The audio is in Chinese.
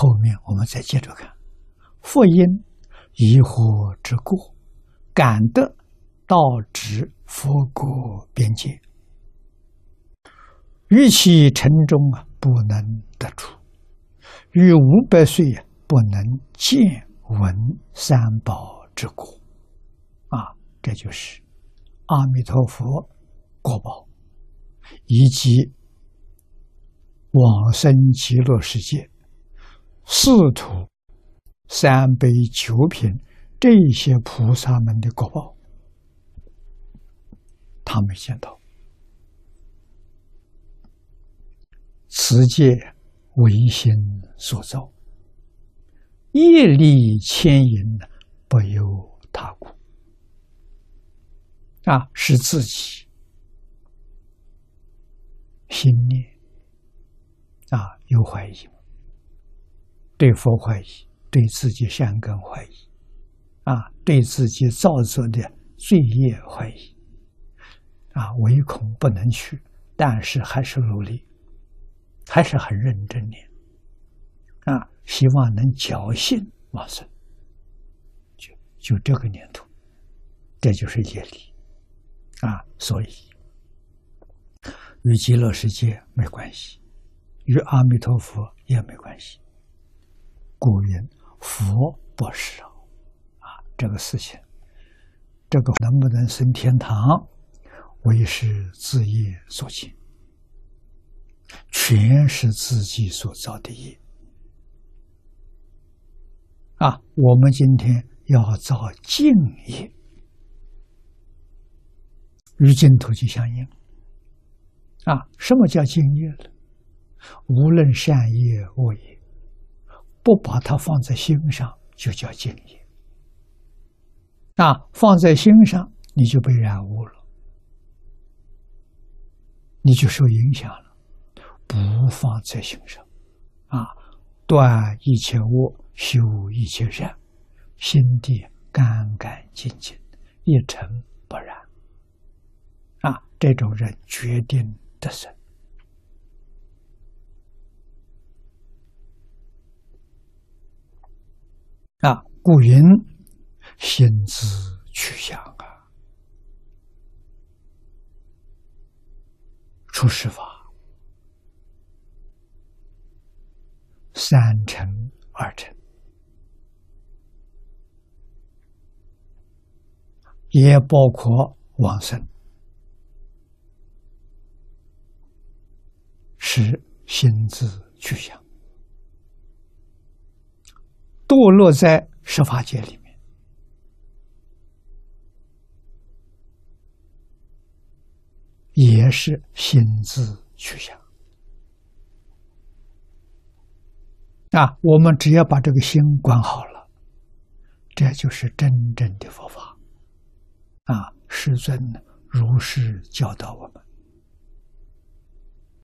后面我们再接着看，佛因疑惑之过，感得道之佛国边界，于其城中啊，不能得出；于五百岁啊，不能见闻三宝之果。啊，这就是阿弥陀佛国宝，以及往生极乐世界。四土、三杯九品这些菩萨们的果报，他没见到。此界唯心所造，业力牵引，不由他故。啊，是自己心念啊，有怀疑。对佛怀疑，对自己善根怀疑，啊，对自己造作的罪业怀疑，啊，唯恐不能去，但是还是努力，还是很认真的，啊，希望能侥幸往生，就就这个念头，这就是业力，啊，所以与极乐世界没关系，与阿弥陀佛也没关系。故云佛不是啊，这个事情，这个能不能升天堂，为是自业所尽，全是自己所造的业啊！我们今天要造净业，与净土就相应啊！什么叫净业呢？无论善业恶业。不把它放在心上，就叫敬业。啊，放在心上，你就被染污了，你就受影响了。不放在心上，啊，断一切恶，修一切善，心地干干净净，一尘不染。啊，这种人决定得胜。故云心之去向啊，出世法三成二成，也包括往生，是心之去向。堕落在十法界里面，也是心自去想啊！我们只要把这个心管好了，这就是真正的佛法啊！师尊如是教导我们。